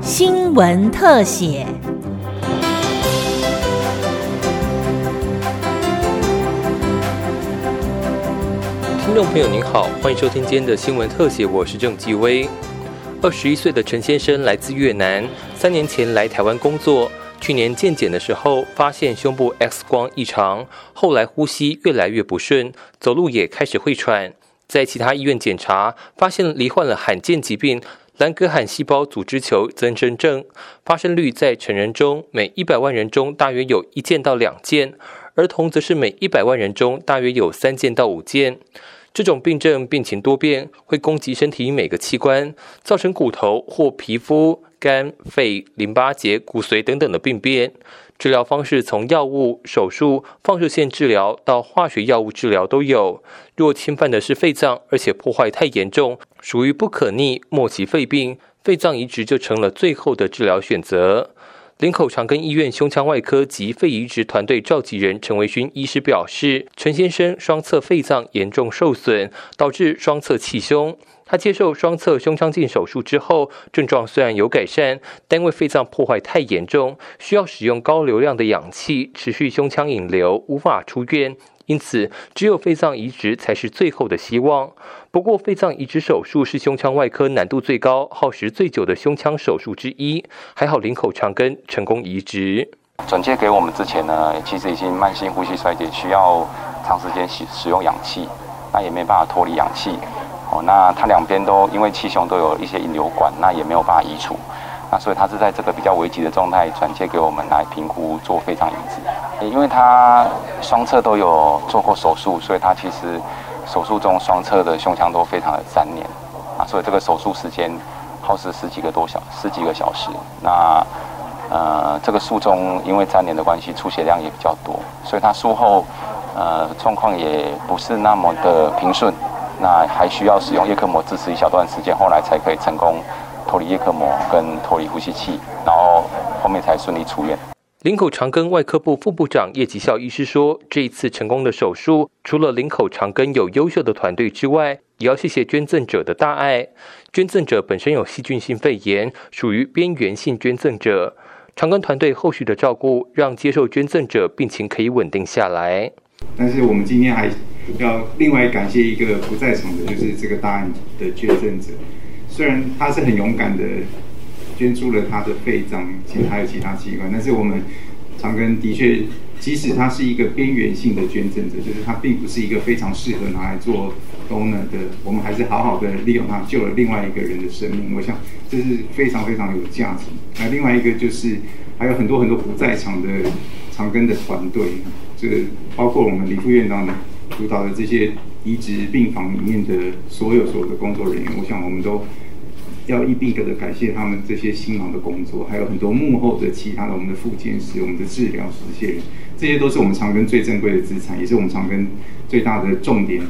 新闻特写。听众朋友您好，欢迎收听今天的新闻特写，我是郑继威。二十一岁的陈先生来自越南，三年前来台湾工作。去年健检的时候，发现胸部 X 光异常，后来呼吸越来越不顺，走路也开始会喘。在其他医院检查，发现罹患了罕见疾病兰格罕细胞组织球增生症，发生率在成人中每一百万人中大约有一件到两件，儿童则是每一百万人中大约有三件到五件。这种病症病情多变，会攻击身体每个器官，造成骨头或皮肤。肝、肺、淋巴结、骨髓等等的病变，治疗方式从药物、手术、放射线治疗到化学药物治疗都有。若侵犯的是肺脏，而且破坏太严重，属于不可逆末期肺病，肺脏移植就成了最后的治疗选择。林口长庚医院胸腔外科及肺移植团队召集人陈维勋医师表示，陈先生双侧肺脏严重受损，导致双侧气胸。他接受双侧胸腔镜手术之后，症状虽然有改善，但因为肺脏破坏太严重，需要使用高流量的氧气持续胸腔引流，无法出院。因此，只有肺脏移植才是最后的希望。不过，肺脏移植手术是胸腔外科难度最高、耗时最久的胸腔手术之一。还好，林口长庚成功移植。转介给我们之前呢，其实已经慢性呼吸衰竭，需要长时间使使用氧气，那也没办法脱离氧气。哦，那他两边都因为气胸都有一些引流管，那也没有办法移除，所以他是在这个比较危急的状态转接给我们来评估做肺脏移植。因为他双侧都有做过手术，所以他其实手术中双侧的胸腔都非常的粘连，啊，所以这个手术时间耗时十几个多小十几个小时。那呃，这个术中因为粘连的关系，出血量也比较多，所以他术后呃状况也不是那么的平顺。那还需要使用叶克膜支持一小段时间，后来才可以成功脱离叶克膜跟脱离呼吸器，然后后面才顺利出院。林口长庚外科部副部长叶吉孝医师说：“这一次成功的手术，除了林口长庚有优秀的团队之外，也要谢谢捐赠者的大爱。捐赠者本身有细菌性肺炎，属于边缘性捐赠者。长庚团队后续的照顾，让接受捐赠者病情可以稳定下来。但是我们今天还。”要另外感谢一个不在场的，就是这个大案的捐赠者。虽然他是很勇敢的捐出了他的肺脏，其实还有其他器官，但是我们长庚的确，即使他是一个边缘性的捐赠者，就是他并不是一个非常适合拿来做 donor 的，我们还是好好的利用他救了另外一个人的生命。我想这是非常非常有价值。那另外一个就是还有很多很多不在场的长庚的团队，这个包括我们李副院长的。主导的这些移植病房里面的所有所有的工作人员，我想我们都要一并的感谢他们这些辛劳的工作，还有很多幕后的其他的我们的副监师、我们的治疗师这些人，这些都是我们长庚最珍贵的资产，也是我们长庚最大的重点。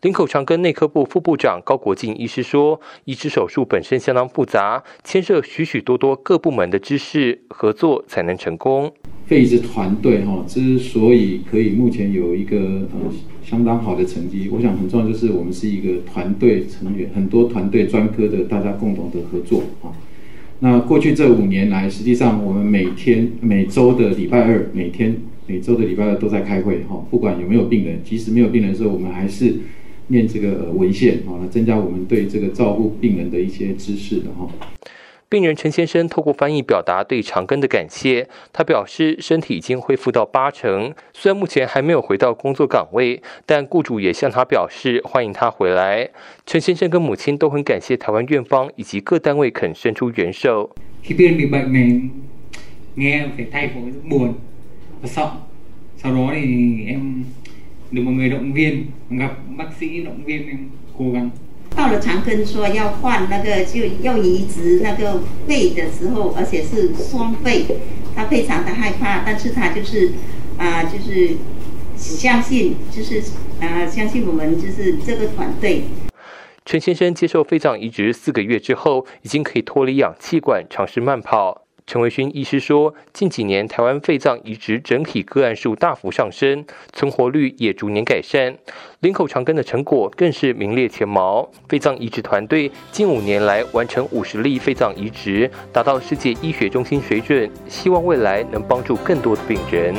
林口长庚内科部副部长高国进医师说：“移植手术本身相当复杂，牵涉许许多多各部门的知识合作才能成功。”肺移植团队哈，之所以可以目前有一个呃相当好的成绩，我想很重要就是我们是一个团队成员，很多团队专科的大家共同的合作啊。那过去这五年来，实际上我们每天每周的礼拜二，每天每周的礼拜二都在开会哈，不管有没有病人，即使没有病人的时候，我们还是。念这个文献啊，来增加我们对这个照顾病人的一些知识的哈。病人陈先生透过翻译表达对长庚的感谢。他表示身体已经恢复到八成，虽然目前还没有回到工作岗位，但雇主也向他表示欢迎他回来。陈先生跟母亲都很感谢台湾院方以及各单位肯伸出援手。到了长庚说要换那个就要移植那个肺的时候，而且是双肺，他非常的害怕，但是他就是啊，就是相信，就是啊，相信我们就是这个团队。陈先生接受肺脏移植四个月之后，已经可以脱离氧气管，尝试慢跑。陈维勋医师说，近几年台湾肺脏移植整体个案数大幅上升，存活率也逐年改善，林口长庚的成果更是名列前茅。肺脏移植团队近五年来完成五十例肺脏移植，达到世界医学中心水准，希望未来能帮助更多的病人。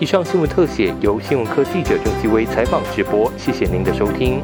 以上新闻特写由新闻科记者郑继威采访直播，谢谢您的收听。